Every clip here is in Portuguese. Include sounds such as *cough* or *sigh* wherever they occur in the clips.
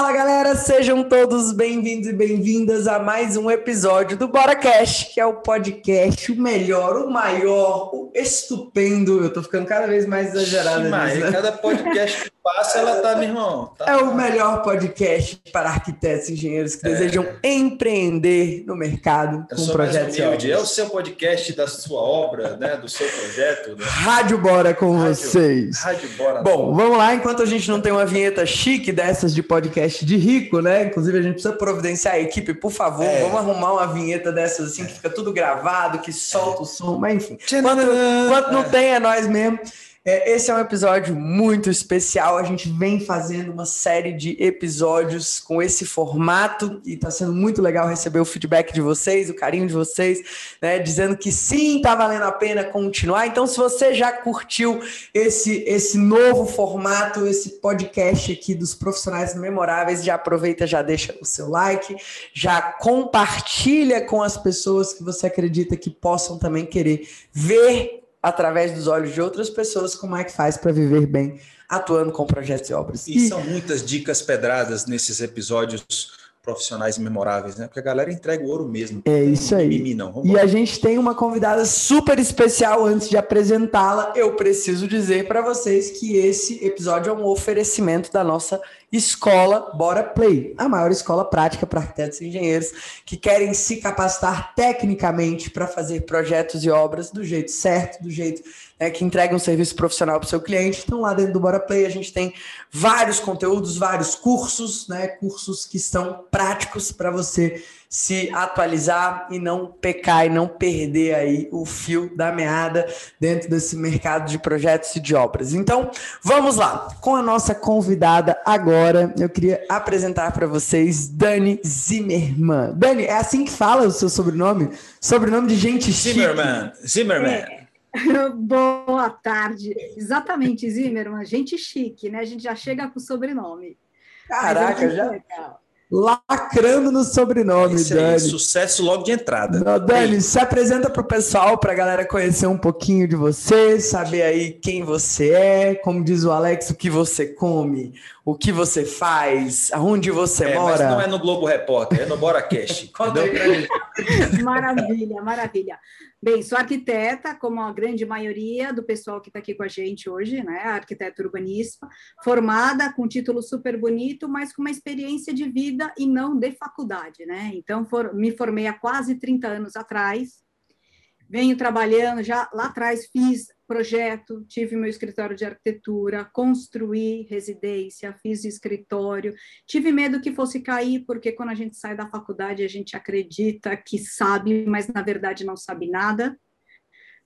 Fala galera, sejam todos bem-vindos e bem-vindas a mais um episódio do Bora Cash, que é o podcast, o melhor, o maior, o estupendo. Eu tô ficando cada vez mais exagerado. Mas né? cada podcast que passa, ela tá, meu irmão. Tá, é o melhor podcast para arquitetos e engenheiros que é. desejam empreender no mercado com projetos. É o seu podcast da sua obra, né? Do seu projeto. Né? Rádio Bora com Rádio, vocês. Rádio Bora. Bom, vamos lá, enquanto a gente não tem uma vinheta chique dessas de podcast de rico, né? Inclusive, a gente precisa providenciar a equipe, por favor. É. Vamos arrumar uma vinheta dessas assim, que fica tudo gravado, que solta o som, mas enfim. Quanto, quanto não tem, é nós mesmo. É, esse é um episódio muito especial. A gente vem fazendo uma série de episódios com esse formato e está sendo muito legal receber o feedback de vocês, o carinho de vocês, né, dizendo que sim, está valendo a pena continuar. Então, se você já curtiu esse, esse novo formato, esse podcast aqui dos profissionais memoráveis, já aproveita, já deixa o seu like, já compartilha com as pessoas que você acredita que possam também querer ver através dos olhos de outras pessoas, como é que faz para viver bem atuando com projetos e obras. E, e são muitas dicas pedradas nesses episódios profissionais memoráveis, né? Porque a galera entrega o ouro mesmo. É isso aí. Mimimi, não. E a gente tem uma convidada super especial antes de apresentá-la. Eu preciso dizer para vocês que esse episódio é um oferecimento da nossa escola Bora Play, a maior escola prática para arquitetos e engenheiros que querem se capacitar tecnicamente para fazer projetos e obras do jeito certo, do jeito né, que entrega um serviço profissional para o seu cliente. Então, lá dentro do Bora Play, a gente tem vários conteúdos, vários cursos, né, cursos que estão práticos para você se atualizar e não pecar e não perder aí o fio da meada dentro desse mercado de projetos e de obras. Então, vamos lá. Com a nossa convidada agora, eu queria apresentar para vocês Dani Zimmermann. Dani, é assim que fala o seu sobrenome? Sobrenome de gente chique. Zimmermann. É. *laughs* Boa tarde. Exatamente, Zimmermann. Gente chique, né? A gente já chega com o sobrenome. Caraca, já. Legal lacrando no sobrenome, Esse Dani. Aí, sucesso logo de entrada. Não, Dani, Ei. se apresenta para o pessoal, para a galera conhecer um pouquinho de você, saber aí quem você é, como diz o Alex, o que você come, o que você faz, aonde você é, mora. Mas não é no Globo Repórter, é no Bora Cash. *laughs* maravilha, maravilha. Bem, sou arquiteta, como a grande maioria do pessoal que está aqui com a gente hoje, né? Arquiteta urbanista, formada com um título super bonito, mas com uma experiência de vida e não de faculdade, né? Então, for, me formei há quase 30 anos atrás, venho trabalhando, já lá atrás fiz projeto, tive meu escritório de arquitetura, construí residência, fiz escritório, tive medo que fosse cair, porque quando a gente sai da faculdade a gente acredita que sabe, mas na verdade não sabe nada,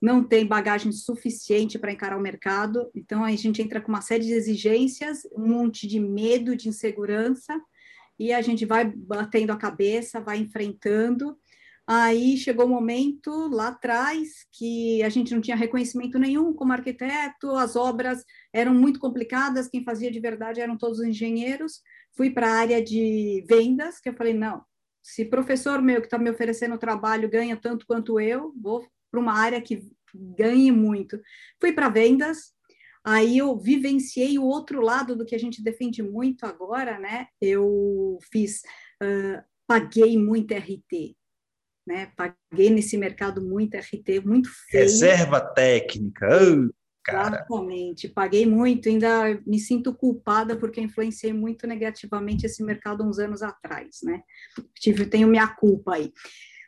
não tem bagagem suficiente para encarar o mercado, então a gente entra com uma série de exigências, um monte de medo, de insegurança, e a gente vai batendo a cabeça, vai enfrentando, Aí chegou o um momento lá atrás que a gente não tinha reconhecimento nenhum como arquiteto, as obras eram muito complicadas, quem fazia de verdade eram todos os engenheiros. Fui para a área de vendas, que eu falei: não, se professor meu que está me oferecendo trabalho ganha tanto quanto eu, vou para uma área que ganhe muito. Fui para vendas, aí eu vivenciei o outro lado do que a gente defende muito agora, né? Eu fiz, uh, paguei muito RT né? Paguei nesse mercado muito RT, muito feio. Reserva técnica. Oh, Exatamente, paguei muito, ainda me sinto culpada porque influenciei muito negativamente esse mercado uns anos atrás, né? Tive, tenho minha culpa aí.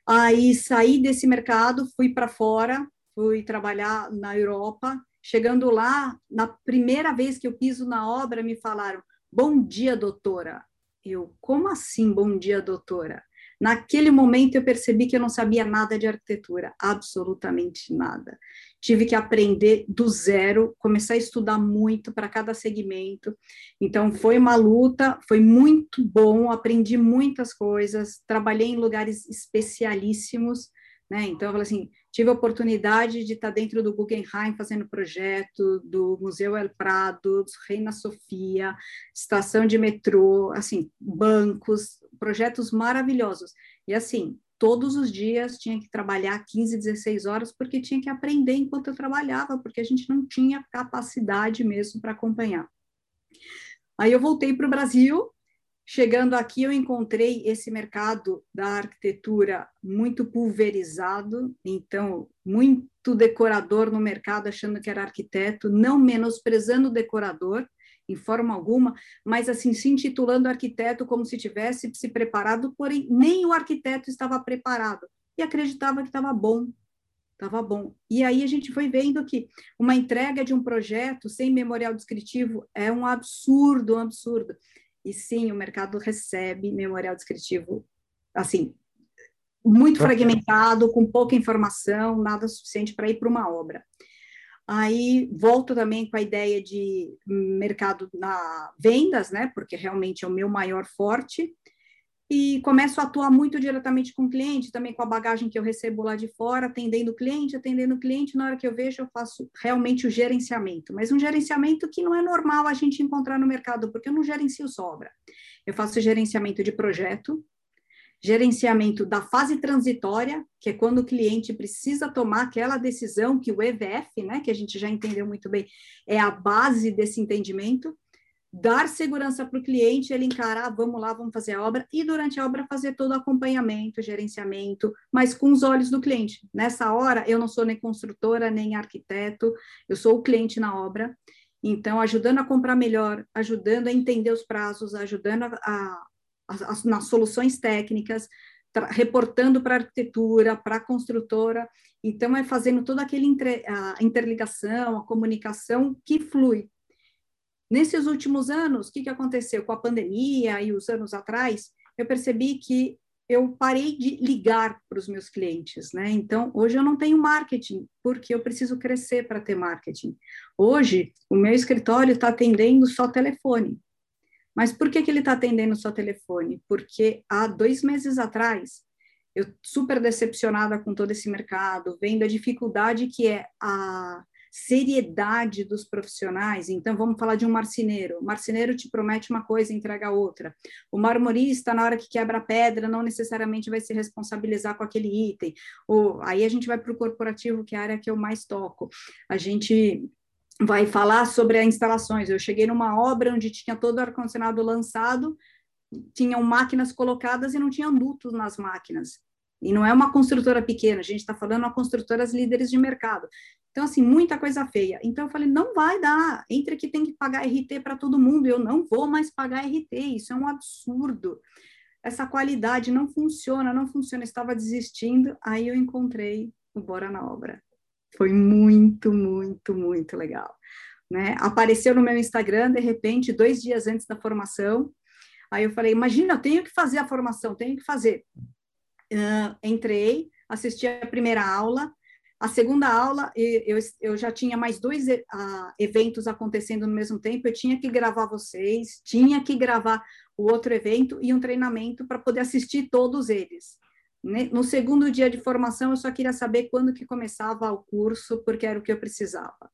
Aí saí desse mercado, fui para fora, fui trabalhar na Europa. Chegando lá, na primeira vez que eu piso na obra, me falaram: Bom dia, doutora. Eu, como assim, bom dia, doutora? Naquele momento eu percebi que eu não sabia nada de arquitetura, absolutamente nada. Tive que aprender do zero, começar a estudar muito para cada segmento. Então foi uma luta, foi muito bom, aprendi muitas coisas, trabalhei em lugares especialíssimos, né? Então eu falei assim, tive a oportunidade de estar dentro do Guggenheim fazendo projeto, do Museu El Prado, do Reina Sofia, estação de metrô, assim, bancos, projetos maravilhosos. E assim, todos os dias tinha que trabalhar 15, 16 horas, porque tinha que aprender enquanto eu trabalhava, porque a gente não tinha capacidade mesmo para acompanhar. Aí eu voltei para o Brasil, Chegando aqui, eu encontrei esse mercado da arquitetura muito pulverizado, então, muito decorador no mercado achando que era arquiteto, não menosprezando o decorador, em forma alguma, mas assim, se intitulando arquiteto como se tivesse se preparado, porém, nem o arquiteto estava preparado e acreditava que estava bom, estava bom. E aí a gente foi vendo que uma entrega de um projeto sem memorial descritivo é um absurdo, um absurdo. E sim, o mercado recebe memorial descritivo, assim, muito fragmentado, com pouca informação, nada suficiente para ir para uma obra. Aí volto também com a ideia de mercado na vendas, né? Porque realmente é o meu maior forte e começo a atuar muito diretamente com o cliente, também com a bagagem que eu recebo lá de fora, atendendo o cliente, atendendo o cliente, na hora que eu vejo, eu faço realmente o gerenciamento, mas um gerenciamento que não é normal a gente encontrar no mercado, porque eu não gerencio sobra. Eu faço gerenciamento de projeto, gerenciamento da fase transitória, que é quando o cliente precisa tomar aquela decisão que o EVF, né, que a gente já entendeu muito bem, é a base desse entendimento, dar segurança para o cliente, ele encarar, vamos lá, vamos fazer a obra, e durante a obra fazer todo o acompanhamento, gerenciamento, mas com os olhos do cliente. Nessa hora, eu não sou nem construtora, nem arquiteto, eu sou o cliente na obra, então, ajudando a comprar melhor, ajudando a entender os prazos, ajudando a, a, a nas soluções técnicas, reportando para a arquitetura, para a construtora, então é fazendo toda aquela interligação, a comunicação que flui, Nesses últimos anos, o que, que aconteceu com a pandemia e os anos atrás? Eu percebi que eu parei de ligar para os meus clientes, né? Então, hoje eu não tenho marketing, porque eu preciso crescer para ter marketing. Hoje, o meu escritório está atendendo só telefone. Mas por que, que ele está atendendo só telefone? Porque há dois meses atrás, eu super decepcionada com todo esse mercado, vendo a dificuldade que é a seriedade dos profissionais. Então, vamos falar de um marceneiro. O marceneiro te promete uma coisa e entrega outra. O marmorista, na hora que quebra a pedra, não necessariamente vai se responsabilizar com aquele item. Ou, aí a gente vai para o corporativo, que é a área que eu mais toco. A gente vai falar sobre as instalações. Eu cheguei numa obra onde tinha todo o ar-condicionado lançado, tinham máquinas colocadas e não tinha dutos nas máquinas. E não é uma construtora pequena, a gente está falando uma construtoras líderes de mercado. Então, assim, muita coisa feia. Então, eu falei, não vai dar. Entre que tem que pagar RT para todo mundo. Eu não vou mais pagar RT. Isso é um absurdo. Essa qualidade não funciona, não funciona. Eu estava desistindo. Aí eu encontrei o Bora na Obra. Foi muito, muito, muito legal. Né? Apareceu no meu Instagram, de repente, dois dias antes da formação. Aí eu falei, imagina, eu tenho que fazer a formação, tenho que fazer. Uh, entrei, assisti a primeira aula, a segunda aula, eu, eu já tinha mais dois uh, eventos acontecendo no mesmo tempo, eu tinha que gravar vocês, tinha que gravar o outro evento e um treinamento para poder assistir todos eles. No segundo dia de formação, eu só queria saber quando que começava o curso, porque era o que eu precisava.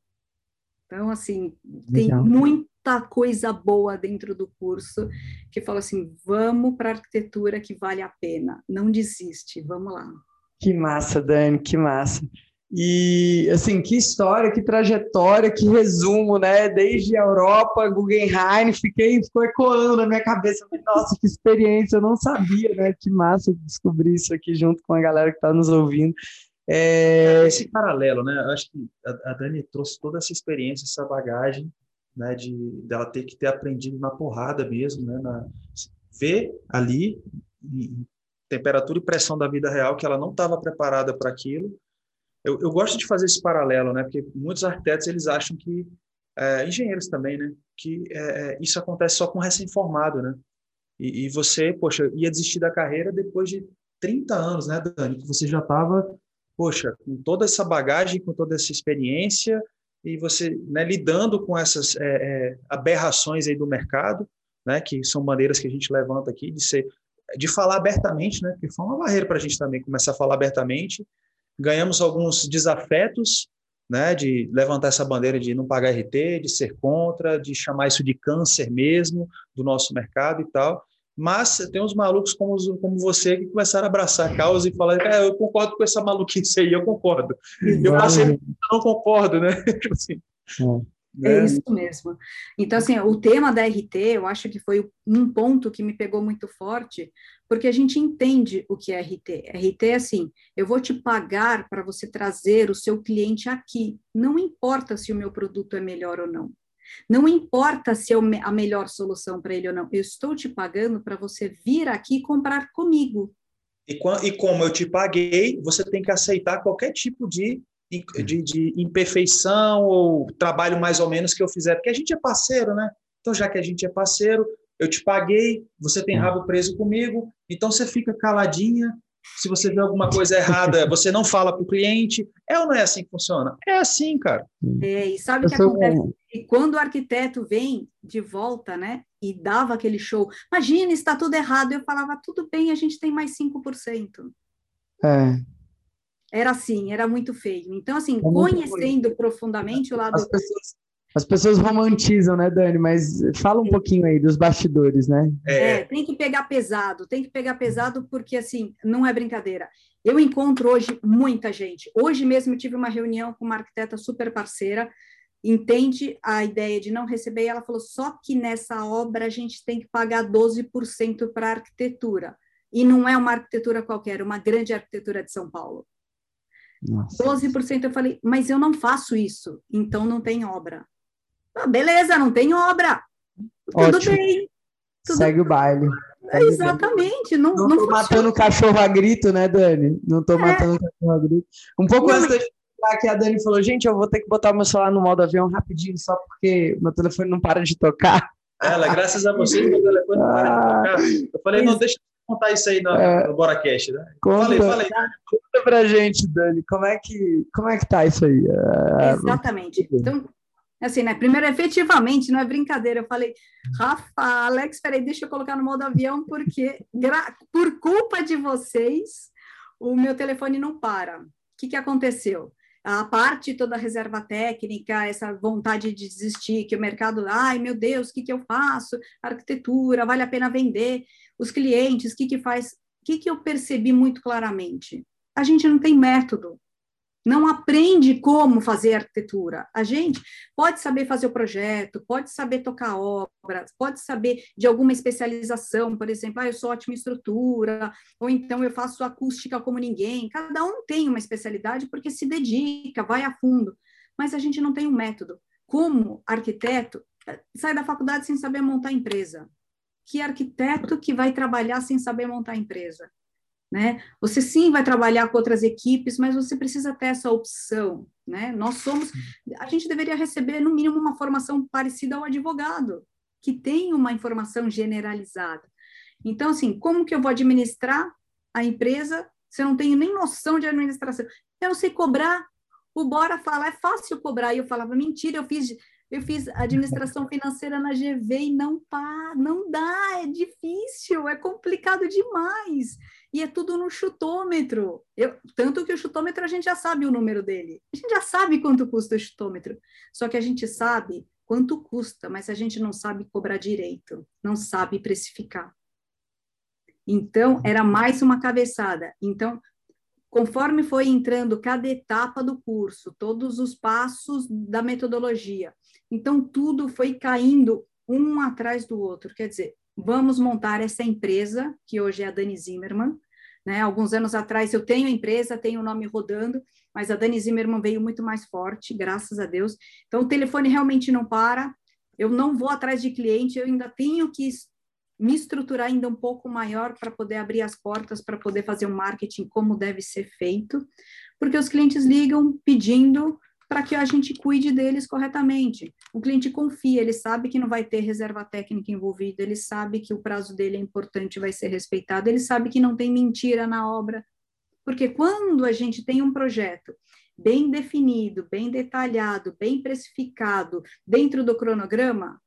Então, assim, Legal. tem muita coisa boa dentro do curso que fala assim: vamos para a arquitetura que vale a pena, não desiste, vamos lá. Que massa, Dani, que massa. E, assim, que história, que trajetória, que resumo, né? Desde a Europa, Guggenheim, fiquei, ficou ecoando na minha cabeça. Nossa, que experiência, eu não sabia, né? Que massa descobrir isso aqui junto com a galera que está nos ouvindo. É... Esse paralelo, né? Eu acho que a, a Dani trouxe toda essa experiência, essa bagagem, né? De dela ter que ter aprendido na porrada mesmo, né? Na, ver ali em temperatura e pressão da vida real que ela não estava preparada para aquilo. Eu, eu, gosto de fazer esse paralelo, né? Porque muitos arquitetos eles acham que é, engenheiros também, né? Que é, é isso acontece só com recém-formado, né? E, e, você, poxa, ia desistir da carreira depois de 30 anos, né, Dani? Que você já estava poxa, com toda essa bagagem, com toda essa experiência, e você né, lidando com essas é, é, aberrações aí do mercado, né, que são maneiras que a gente levanta aqui de ser, de falar abertamente, né, porque foi uma barreira para a gente também começar a falar abertamente. Ganhamos alguns desafetos, né, de levantar essa bandeira de não pagar RT, de ser contra, de chamar isso de câncer mesmo do nosso mercado e tal. Mas tem uns malucos como, como você que começaram a abraçar a causa e falar, é, eu concordo com essa maluquice aí, eu concordo. Eu passei, eu não concordo, né? *laughs* tipo assim. Né? É isso mesmo. Então, assim, o tema da RT, eu acho que foi um ponto que me pegou muito forte, porque a gente entende o que é RT. RT é assim, eu vou te pagar para você trazer o seu cliente aqui. Não importa se o meu produto é melhor ou não. Não importa se é a melhor solução para ele ou não. Eu estou te pagando para você vir aqui comprar comigo. E, e como eu te paguei, você tem que aceitar qualquer tipo de de, de, imperfeição ou trabalho mais ou menos que eu fizer, porque a gente é parceiro, né? Então, já que a gente é parceiro, eu te paguei, você tem rabo preso comigo, então você fica caladinha. Se você vê alguma coisa errada, *laughs* você não fala para o cliente. É ou não é assim que funciona? É assim, cara. É, e sabe o que acontece? E quando o arquiteto vem de volta, né, e dava aquele show, imagina, está tudo errado. Eu falava, tudo bem, a gente tem mais 5%. É. Era assim, era muito feio. Então, assim, é conhecendo profundamente o lado. As pessoas, as pessoas romantizam, né, Dani? Mas fala um pouquinho aí dos bastidores, né? É. é, tem que pegar pesado, tem que pegar pesado, porque, assim, não é brincadeira. Eu encontro hoje muita gente. Hoje mesmo eu tive uma reunião com uma arquiteta super parceira, entende a ideia de não receber, e ela falou: só que nessa obra a gente tem que pagar 12% para a arquitetura. E não é uma arquitetura qualquer, é uma grande arquitetura de São Paulo. Nossa. 12% eu falei, mas eu não faço isso, então não tem obra. Ah, beleza, não tem obra. Tudo Ótimo. bem. Tudo Segue bem. o baile. É, exatamente. Não, não, não matando o cachorro a grito, né, Dani? Não estou é. matando o cachorro a grito. Um pouco não, antes da gente que a Dani falou, gente, eu vou ter que botar o meu celular no modo avião rapidinho, só porque meu telefone não para de tocar. Ela, graças a vocês, meu telefone não para de ah. tocar. Eu falei, não, deixa contar isso aí no, é, no BoraCast, né? Conta, falei, falei. Conta pra gente, Dani, como é que, como é que tá isso aí? É, Exatamente. Então, assim, né? Primeiro, efetivamente, não é brincadeira. Eu falei, Rafa, Alex, peraí, deixa eu colocar no modo avião, porque por culpa de vocês, o meu telefone não para. O que, que aconteceu? a parte toda a reserva técnica, essa vontade de desistir, que o mercado, ai meu Deus, o que, que eu faço? Arquitetura, vale a pena vender? Os clientes, o que, que faz? O que, que eu percebi muito claramente? A gente não tem método não aprende como fazer arquitetura. A gente pode saber fazer o projeto, pode saber tocar obra, pode saber de alguma especialização, por exemplo, ah, eu sou ótima estrutura, ou então eu faço acústica como ninguém. Cada um tem uma especialidade porque se dedica, vai a fundo, mas a gente não tem um método. Como arquiteto, sai da faculdade sem saber montar empresa. Que arquiteto que vai trabalhar sem saber montar empresa? Né? Você sim vai trabalhar com outras equipes, mas você precisa ter essa opção, né? Nós somos, a gente deveria receber no mínimo uma formação parecida ao advogado, que tem uma informação generalizada. Então, assim, como que eu vou administrar a empresa se eu não tenho nem noção de administração? Eu não sei cobrar. O Bora fala, é fácil cobrar. E eu falava, mentira, eu fiz eu fiz administração financeira na GV e não pá, não dá, é difícil, é complicado demais. E é tudo no chutômetro. Eu, tanto que o chutômetro a gente já sabe o número dele. A gente já sabe quanto custa o chutômetro. Só que a gente sabe quanto custa, mas a gente não sabe cobrar direito, não sabe precificar. Então, era mais uma cabeçada. Então, conforme foi entrando cada etapa do curso, todos os passos da metodologia, então tudo foi caindo um atrás do outro. Quer dizer, vamos montar essa empresa, que hoje é a Dani Zimmermann. Né? Alguns anos atrás eu tenho a empresa, tenho o nome rodando, mas a Dani Zimmermann veio muito mais forte, graças a Deus. Então o telefone realmente não para, eu não vou atrás de cliente, eu ainda tenho que me estruturar ainda um pouco maior para poder abrir as portas, para poder fazer o marketing como deve ser feito, porque os clientes ligam pedindo para que a gente cuide deles corretamente. O cliente confia, ele sabe que não vai ter reserva técnica envolvida, ele sabe que o prazo dele é importante, vai ser respeitado, ele sabe que não tem mentira na obra. Porque quando a gente tem um projeto bem definido, bem detalhado, bem precificado, dentro do cronograma,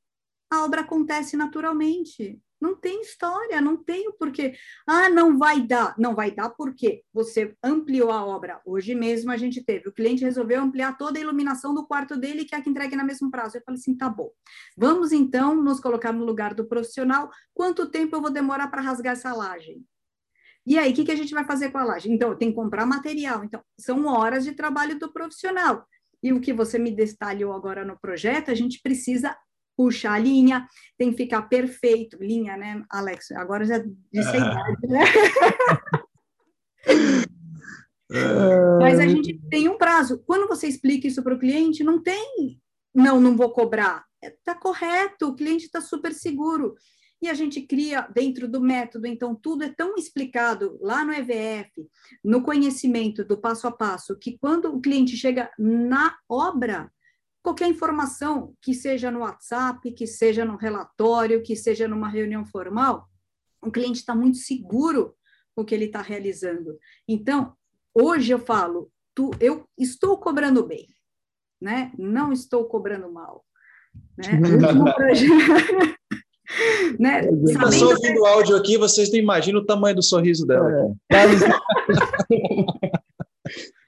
a obra acontece naturalmente. Não tem história, não tem o porquê. Ah, não vai dar. Não vai dar porque você ampliou a obra. Hoje mesmo a gente teve. O cliente resolveu ampliar toda a iluminação do quarto dele e quer que entregue no mesmo prazo. Eu falei assim: tá bom. Vamos então nos colocar no lugar do profissional. Quanto tempo eu vou demorar para rasgar essa laje? E aí, o que, que a gente vai fazer com a laje? Então, tem que comprar material. Então, são horas de trabalho do profissional. E o que você me detalhou agora no projeto, a gente precisa puxar a linha, tem que ficar perfeito. Linha, né, Alex? Agora já disse a idade, né? *laughs* Mas a gente tem um prazo. Quando você explica isso para o cliente, não tem, não, não vou cobrar. Está é, correto, o cliente está super seguro. E a gente cria dentro do método, então tudo é tão explicado lá no EVF, no conhecimento do passo a passo, que quando o cliente chega na obra, qualquer informação, que seja no WhatsApp, que seja no relatório, que seja numa reunião formal, o cliente está muito seguro com o que ele está realizando. Então, hoje eu falo, tu, eu estou cobrando bem, né? Não estou cobrando mal. Né? *laughs* *laughs* né? Eu estou ouvindo o áudio aqui, vocês não imaginam o tamanho do sorriso dela. É. *laughs*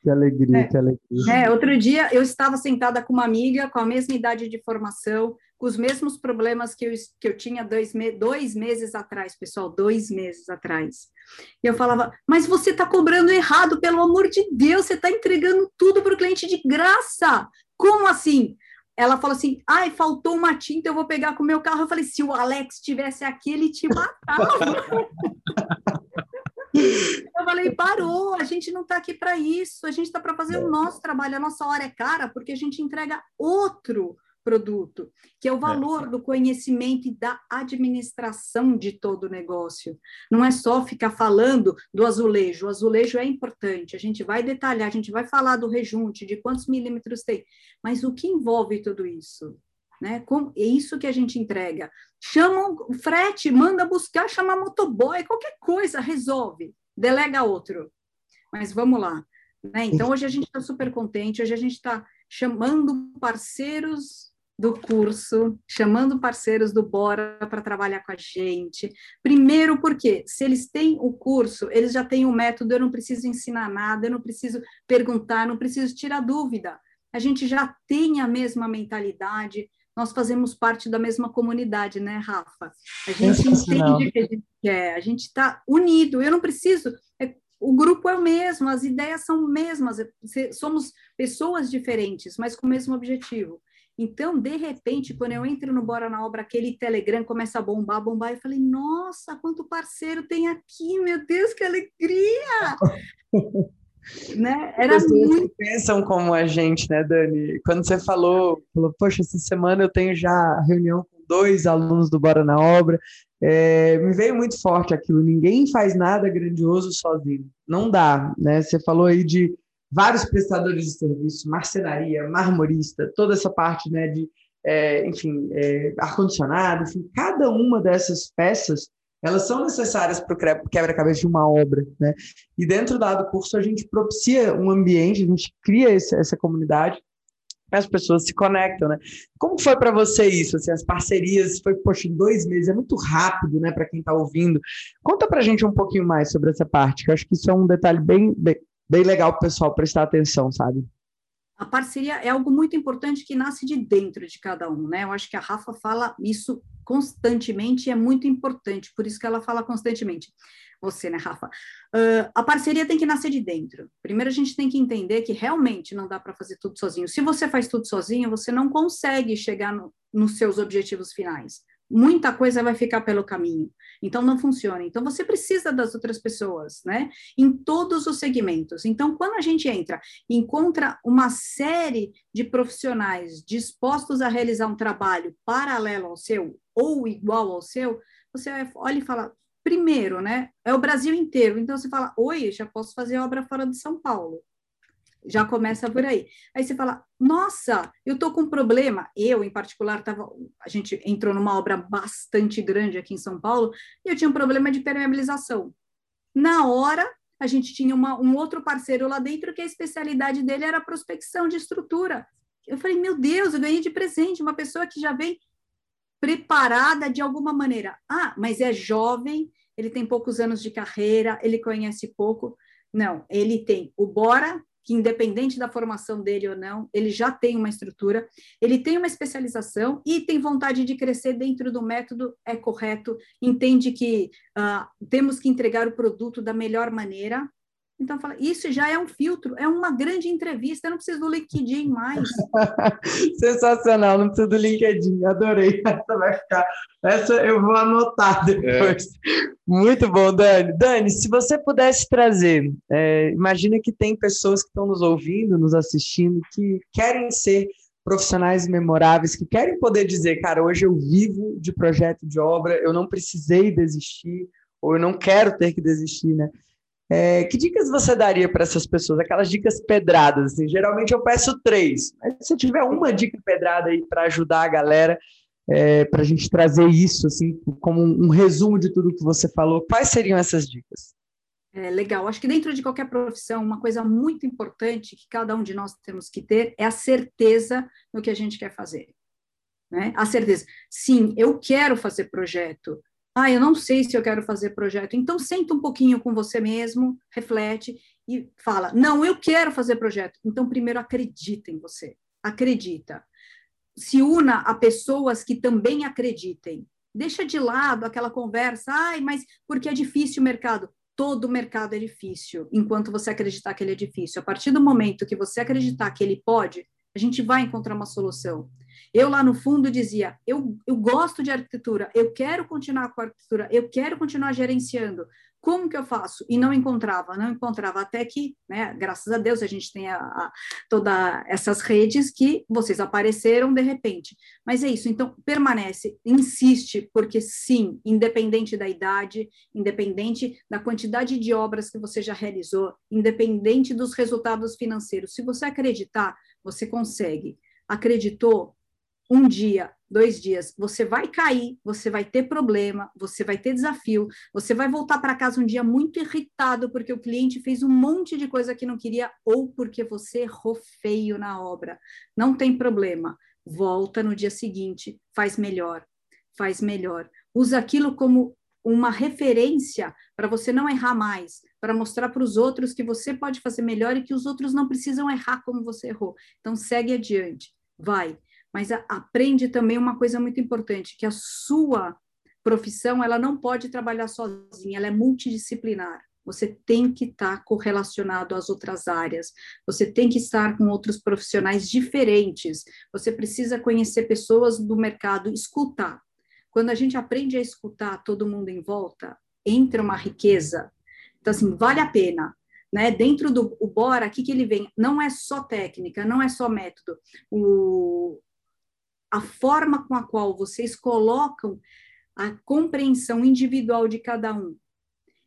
que alegria, é. que alegria. É, outro dia eu estava sentada com uma amiga com a mesma idade de formação, com os mesmos problemas que eu, que eu tinha dois, me, dois meses atrás, pessoal, dois meses atrás. E eu falava, mas você está cobrando errado, pelo amor de Deus, você está entregando tudo para o cliente de graça. Como assim? Ela falou assim: ai, faltou uma tinta, eu vou pegar com o meu carro. Eu falei: se o Alex estivesse aqui, ele te matava. *laughs* eu falei: parou, a gente não está aqui para isso, a gente está para fazer o nosso trabalho, a nossa hora é cara, porque a gente entrega outro produto, que é o é. valor é. do conhecimento e da administração de todo o negócio. Não é só ficar falando do azulejo, o azulejo é importante, a gente vai detalhar, a gente vai falar do rejunte, de quantos milímetros tem, mas o que envolve tudo isso? Né? Com, é isso que a gente entrega. Chama o frete, manda buscar, chama motoboy, qualquer coisa, resolve, delega outro. Mas vamos lá. Né? Então, hoje a gente está super contente, hoje a gente está chamando parceiros do curso, chamando parceiros do Bora para trabalhar com a gente. Primeiro, porque se eles têm o curso, eles já têm o método, eu não preciso ensinar nada, eu não preciso perguntar, não preciso tirar dúvida. A gente já tem a mesma mentalidade, nós fazemos parte da mesma comunidade, né, Rafa? A gente entende o que a gente quer, a gente está unido, eu não preciso. É, o grupo é o mesmo, as ideias são mesmas, somos pessoas diferentes, mas com o mesmo objetivo. Então, de repente, quando eu entro no Bora na Obra, aquele Telegram começa a bombar, bombar, eu falei, nossa, quanto parceiro tem aqui, meu Deus, que alegria! *laughs* né? Era Pessoas muito... pensam como a gente, né, Dani? Quando você falou, falou, poxa, essa semana eu tenho já reunião com dois alunos do Bora na Obra, é, me veio muito forte aquilo, ninguém faz nada grandioso sozinho, não dá, né? Você falou aí de vários prestadores de serviço, marcenaria, marmorista, toda essa parte né, de, é, enfim, é, ar-condicionado, enfim, cada uma dessas peças, elas são necessárias para o quebra-cabeça de uma obra, né? E dentro do curso a gente propicia um ambiente, a gente cria essa, essa comunidade, as pessoas se conectam, né? Como foi para você isso? Assim, as parcerias, foi, poxa, em dois meses, é muito rápido, né, para quem está ouvindo. Conta para a gente um pouquinho mais sobre essa parte, que eu acho que isso é um detalhe bem, bem, bem legal para o pessoal prestar atenção, sabe? A parceria é algo muito importante que nasce de dentro de cada um, né? Eu acho que a Rafa fala isso constantemente e é muito importante, por isso que ela fala constantemente. Você, né, Rafa? Uh, a parceria tem que nascer de dentro. Primeiro, a gente tem que entender que realmente não dá para fazer tudo sozinho. Se você faz tudo sozinho, você não consegue chegar no, nos seus objetivos finais muita coisa vai ficar pelo caminho. Então não funciona. Então você precisa das outras pessoas, né? Em todos os segmentos. Então quando a gente entra encontra uma série de profissionais dispostos a realizar um trabalho paralelo ao seu ou igual ao seu, você olha e fala, primeiro, né? É o Brasil inteiro. Então você fala, oi, já posso fazer obra fora de São Paulo. Já começa por aí. Aí você fala, nossa, eu estou com um problema. Eu, em particular, tava, a gente entrou numa obra bastante grande aqui em São Paulo e eu tinha um problema de permeabilização. Na hora, a gente tinha uma, um outro parceiro lá dentro que a especialidade dele era prospecção de estrutura. Eu falei, meu Deus, eu ganhei de presente uma pessoa que já vem preparada de alguma maneira. Ah, mas é jovem, ele tem poucos anos de carreira, ele conhece pouco. Não, ele tem o Bora, que independente da formação dele ou não, ele já tem uma estrutura, ele tem uma especialização e tem vontade de crescer dentro do método, é correto, entende que uh, temos que entregar o produto da melhor maneira, Então, fala, isso já é um filtro, é uma grande entrevista, eu não preciso do LinkedIn mais. *laughs* Sensacional, não preciso do LinkedIn, adorei. *laughs* Essa vai ficar, essa eu vou anotar depois. É. Muito bom, Dani. Dani, se você pudesse trazer, é, imagina que tem pessoas que estão nos ouvindo, nos assistindo, que querem ser profissionais memoráveis, que querem poder dizer, cara, hoje eu vivo de projeto de obra, eu não precisei desistir, ou eu não quero ter que desistir, né? É, que dicas você daria para essas pessoas? Aquelas dicas pedradas. Assim, geralmente eu peço três. Mas se tiver uma dica pedrada aí para ajudar a galera, é, para a gente trazer isso assim como um, um, resumo de tudo que você falou, quais seriam essas dicas? É, legal. Acho que dentro de qualquer profissão, uma coisa muito importante que cada um de nós temos que ter é a certeza no que a gente quer fazer. Né? A certeza. Sim, eu quero fazer projeto. Ah, eu não sei se eu quero fazer projeto. Então, senta um pouquinho com você mesmo, reflete e fala: Não, eu quero fazer projeto. Então, primeiro, acredita em você. Acredita. Se una a pessoas que também acreditem. Deixa de lado aquela conversa, ai, mas porque é difícil o mercado. Todo mercado é difícil, enquanto você acreditar que ele é difícil. A partir do momento que você acreditar que ele pode, a gente vai encontrar uma solução. Eu lá no fundo dizia, eu, eu gosto de arquitetura, eu quero continuar com a arquitetura, eu quero continuar gerenciando. Como que eu faço? E não encontrava, não encontrava até que, né, graças a Deus a gente tem a, a, toda essas redes que vocês apareceram de repente. Mas é isso, então permanece, insiste, porque sim, independente da idade, independente da quantidade de obras que você já realizou, independente dos resultados financeiros, se você acreditar, você consegue. Acreditou? Um dia, dois dias, você vai cair, você vai ter problema, você vai ter desafio, você vai voltar para casa um dia muito irritado porque o cliente fez um monte de coisa que não queria ou porque você errou feio na obra. Não tem problema. Volta no dia seguinte, faz melhor, faz melhor. Usa aquilo como uma referência para você não errar mais, para mostrar para os outros que você pode fazer melhor e que os outros não precisam errar como você errou. Então segue adiante, vai. Mas aprende também uma coisa muito importante, que a sua profissão ela não pode trabalhar sozinha, ela é multidisciplinar. Você tem que estar correlacionado às outras áreas, você tem que estar com outros profissionais diferentes, você precisa conhecer pessoas do mercado, escutar. Quando a gente aprende a escutar todo mundo em volta, entra uma riqueza. Então, assim, vale a pena. Né? Dentro do o Bora, o que, que ele vem? Não é só técnica, não é só método. O, a forma com a qual vocês colocam a compreensão individual de cada um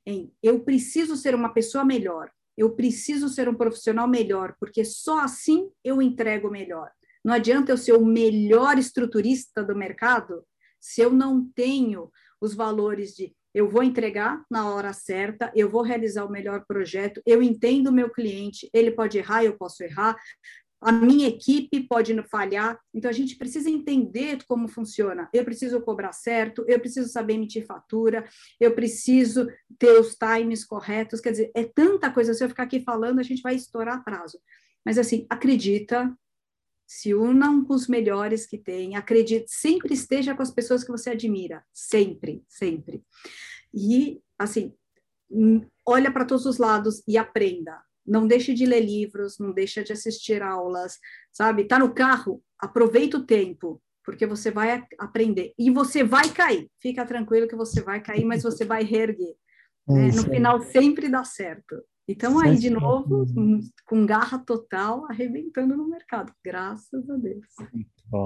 em eu preciso ser uma pessoa melhor, eu preciso ser um profissional melhor, porque só assim eu entrego melhor. Não adianta eu ser o melhor estruturista do mercado se eu não tenho os valores de eu vou entregar na hora certa, eu vou realizar o melhor projeto, eu entendo o meu cliente, ele pode errar, eu posso errar, a minha equipe pode falhar, então a gente precisa entender como funciona. Eu preciso cobrar certo, eu preciso saber emitir fatura, eu preciso ter os times corretos, quer dizer, é tanta coisa, se eu ficar aqui falando, a gente vai estourar prazo. Mas assim, acredita, se unam com os melhores que tem, acredite, sempre esteja com as pessoas que você admira, sempre, sempre. E, assim, hum, olha para todos os lados e aprenda. Não deixe de ler livros, não deixe de assistir aulas, sabe? Tá no carro, aproveita o tempo, porque você vai aprender. E você vai cair. Fica tranquilo que você vai cair, mas você vai reerguer. É né? No final sempre dá certo. Então, aí, de novo, com garra total, arrebentando no mercado, graças a Deus.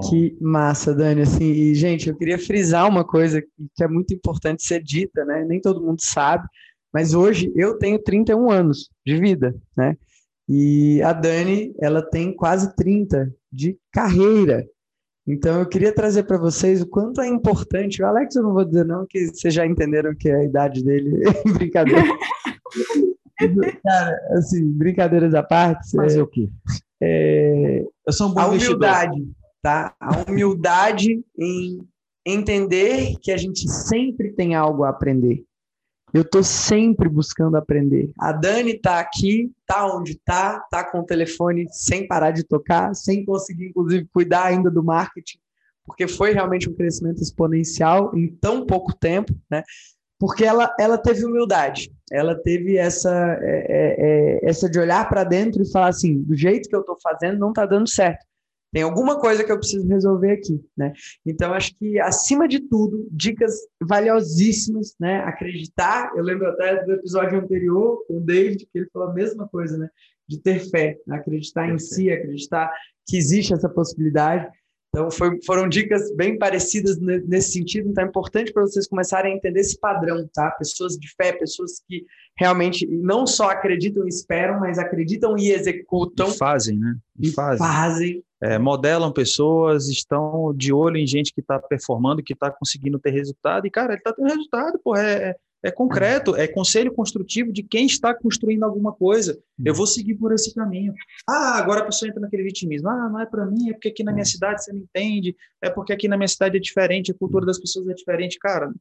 Que massa, Dani. Assim, e, gente, eu queria frisar uma coisa que é muito importante ser dita, né? Nem todo mundo sabe, mas hoje eu tenho 31 anos de vida, né? E a Dani, ela tem quase 30 de carreira. Então, eu queria trazer para vocês o quanto é importante. O Alex, eu não vou dizer não, que vocês já entenderam que é a idade dele. *laughs* Brincadeira. Cara, assim, brincadeiras à parte. Fazer é, o quê? É, eu sou um bom A humildade, tá? A humildade em entender que a gente sempre tem algo a aprender. Eu estou sempre buscando aprender. A Dani está aqui, tá onde está, tá com o telefone sem parar de tocar, sem conseguir, inclusive, cuidar ainda do marketing, porque foi realmente um crescimento exponencial em tão pouco tempo, né? Porque ela, ela teve humildade ela teve essa, é, é, é essa de olhar para dentro e falar assim, do jeito que eu estou fazendo não está dando certo. Tem alguma coisa que eu preciso resolver aqui, né? Então acho que acima de tudo, dicas valiosíssimas, né? Acreditar. Eu lembro até do episódio anterior com o David que ele falou a mesma coisa, né? De ter fé, acreditar em si, acreditar que existe essa possibilidade. Então, foi, foram dicas bem parecidas nesse sentido. Então, é importante para vocês começarem a entender esse padrão, tá? Pessoas de fé, pessoas que realmente não só acreditam e esperam, mas acreditam e executam. E fazem, né? E, e fazem. fazem. É, modelam pessoas, estão de olho em gente que está performando, que está conseguindo ter resultado. E, cara, ele está tendo resultado, pô. É, é é concreto, é conselho construtivo de quem está construindo alguma coisa. Eu vou seguir por esse caminho. Ah, agora a pessoa entra naquele vitimismo. Ah, não é para mim, é porque aqui na minha cidade você não entende, é porque aqui na minha cidade é diferente, a cultura das pessoas é diferente. Cara,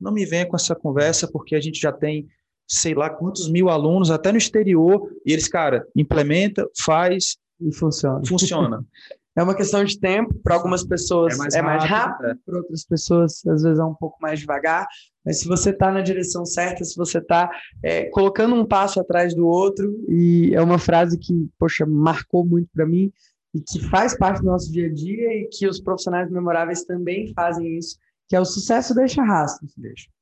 não me venha com essa conversa, porque a gente já tem sei lá quantos mil alunos, até no exterior, e eles, cara, implementa, faz e funciona. Funciona. *laughs* É uma questão de tempo, para algumas pessoas é mais, é rápido, rápido para outras pessoas às vezes é um pouco mais devagar, mas se você está na direção certa, se você está é, colocando um passo atrás do outro, e é uma frase que, poxa, marcou muito para mim e que faz parte do nosso dia a dia e que os profissionais memoráveis também fazem isso, que é o sucesso deixa rastros.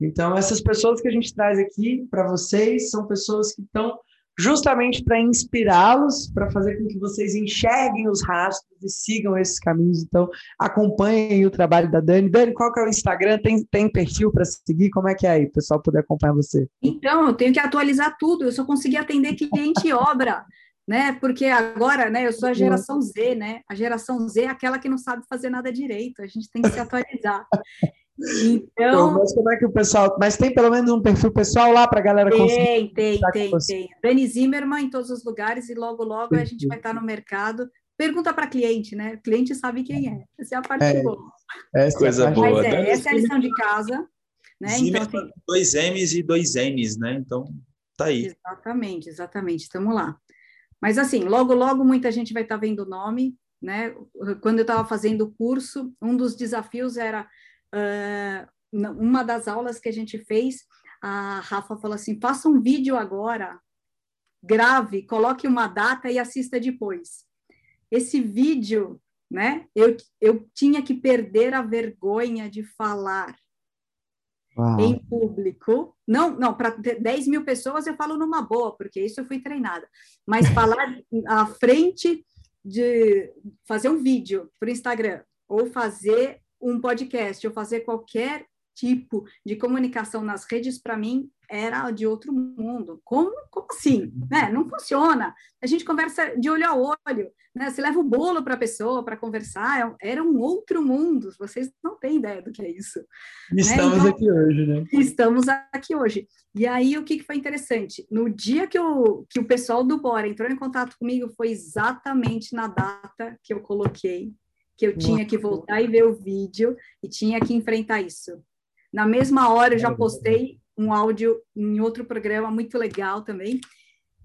Então, essas pessoas que a gente traz aqui para vocês são pessoas que estão justamente para inspirá-los, para fazer com que vocês enxerguem os rastros e sigam esses caminhos. Então, acompanhem o trabalho da Dani. Dani, qual que é o Instagram? Tem, tem perfil para seguir? Como é que é aí, o pessoal poder acompanhar você? Então, eu tenho que atualizar tudo. Eu só consegui atender cliente e obra. Né? Porque agora, né, eu sou a geração Z, né? A geração Z é aquela que não sabe fazer nada direito. A gente tem que se atualizar. Então, mas como é que o pessoal. Mas tem pelo menos um perfil pessoal lá para a galera tem, conseguir. Tem, tem, tem, tem. Dani Zimmermann em todos os lugares e logo, logo a gente vai estar no mercado. Pergunta para cliente, né? O cliente sabe quem é. Essa é a parte é, boa. Essa Coisa é boa. Mas é, essa é a lição de casa. Né? então, assim, dois M's e dois N's, né? Então, tá aí. Exatamente, exatamente. Estamos lá. Mas assim, logo, logo muita gente vai estar vendo o nome, né? Quando eu estava fazendo o curso, um dos desafios era uma das aulas que a gente fez, a Rafa falou assim: faça um vídeo agora, grave, coloque uma data e assista depois. Esse vídeo, né? Eu, eu tinha que perder a vergonha de falar Uau. em público. Não, não, para 10 mil pessoas eu falo numa boa, porque isso eu fui treinada. Mas *laughs* falar à frente de fazer um vídeo para o Instagram ou fazer um podcast ou fazer qualquer tipo de comunicação nas redes, para mim, era de outro mundo. Como, como assim? Né? Não funciona. A gente conversa de olho a olho. Né? Você leva o bolo para a pessoa para conversar. É era um outro mundo. Vocês não têm ideia do que é isso. Né? Estamos né? então, aqui hoje, né? Estamos aqui hoje. E aí, o que, que foi interessante? No dia que, eu, que o pessoal do Bora entrou em contato comigo, foi exatamente na data que eu coloquei que eu tinha que voltar e ver o vídeo e tinha que enfrentar isso. Na mesma hora, eu já postei um áudio em outro programa muito legal também.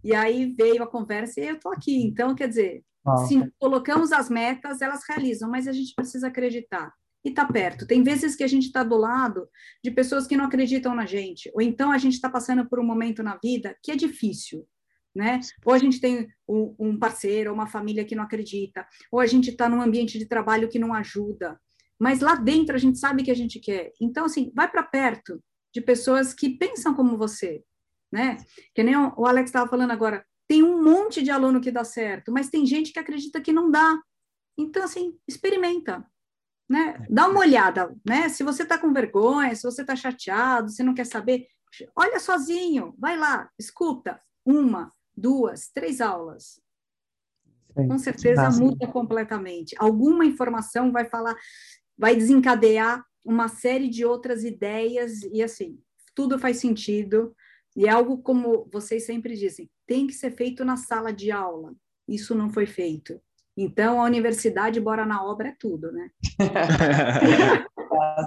E aí veio a conversa e eu estou aqui. Então, quer dizer, se colocamos as metas, elas realizam, mas a gente precisa acreditar e tá perto. Tem vezes que a gente está do lado de pessoas que não acreditam na gente, ou então a gente está passando por um momento na vida que é difícil né? Ou a gente tem um, parceiro, uma família que não acredita, ou a gente está num ambiente de trabalho que não ajuda. Mas lá dentro a gente sabe que a gente quer. Então, assim, vai para perto de pessoas que pensam como você, né? Que nem o Alex estava falando agora, tem um monte de aluno que dá certo, mas tem gente que acredita que não dá. Então, assim, experimenta, né? Dá uma olhada, né? Se você está com vergonha, se você está chateado, se não quer saber, olha sozinho, vai lá, escuta uma, duas, três aulas. Sim, Com certeza muda completamente. Alguma informação vai falar, vai desencadear uma série de outras ideias e assim, tudo faz sentido. E é algo como vocês sempre dizem, tem que ser feito na sala de aula. Isso não foi feito. Então, a universidade, bora na obra, é tudo, né? *laughs*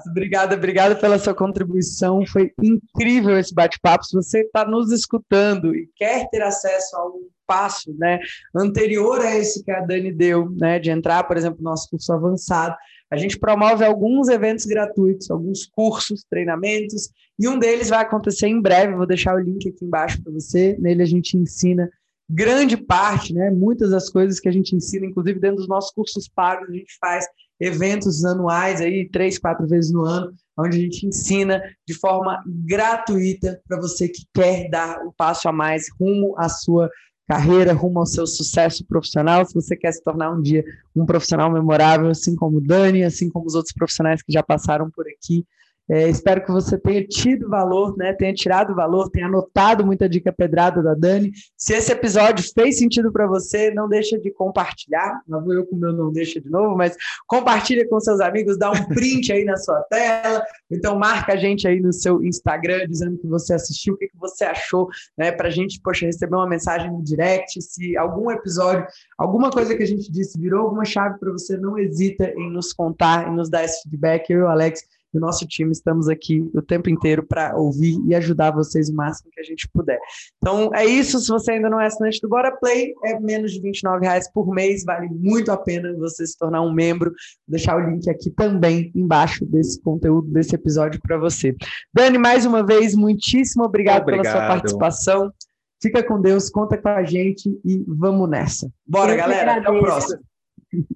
obrigada, obrigada pela sua contribuição. Foi incrível esse bate-papo. Se você está nos escutando e quer ter acesso a um passo né, anterior a esse que a Dani deu, né, de entrar, por exemplo, no nosso curso avançado, a gente promove alguns eventos gratuitos, alguns cursos, treinamentos, e um deles vai acontecer em breve. Vou deixar o link aqui embaixo para você. Nele a gente ensina grande parte, né? Muitas das coisas que a gente ensina, inclusive dentro dos nossos cursos pagos, a gente faz eventos anuais aí, três, quatro vezes no ano, onde a gente ensina de forma gratuita para você que quer dar um passo a mais rumo à sua carreira, rumo ao seu sucesso profissional. Se você quer se tornar um dia um profissional memorável, assim como o Dani, assim como os outros profissionais que já passaram por aqui, é, espero que você tenha tido valor, né? Tenha tirado valor, tenha anotado muita dica pedrada da Dani. Se esse episódio fez sentido para você, não deixa de compartilhar. Não vou eu com o meu não deixa de novo, mas compartilha com seus amigos, dá um *laughs* print aí na sua tela. Então marca a gente aí no seu Instagram dizendo que você assistiu, o que, que você achou, né? Para a gente, poxa, receber uma mensagem no direct. Se algum episódio, alguma coisa que a gente disse virou alguma chave para você, não hesita em nos contar, em nos dar esse feedback. Eu e o Alex o nosso time estamos aqui o tempo inteiro para ouvir e ajudar vocês o máximo que a gente puder. Então é isso. Se você ainda não é assinante do Bora Play, é menos de 29 reais por mês. Vale muito a pena você se tornar um membro. Vou deixar o link aqui também embaixo desse conteúdo, desse episódio para você. Dani, mais uma vez, muitíssimo obrigado, obrigado. pela sua participação. Fica com Deus, conta com a gente e vamos nessa. Bora, Eu galera. Até o próximo.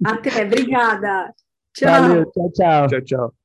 Até, obrigada. Tchau. Valeu, tchau, tchau. Tchau, tchau.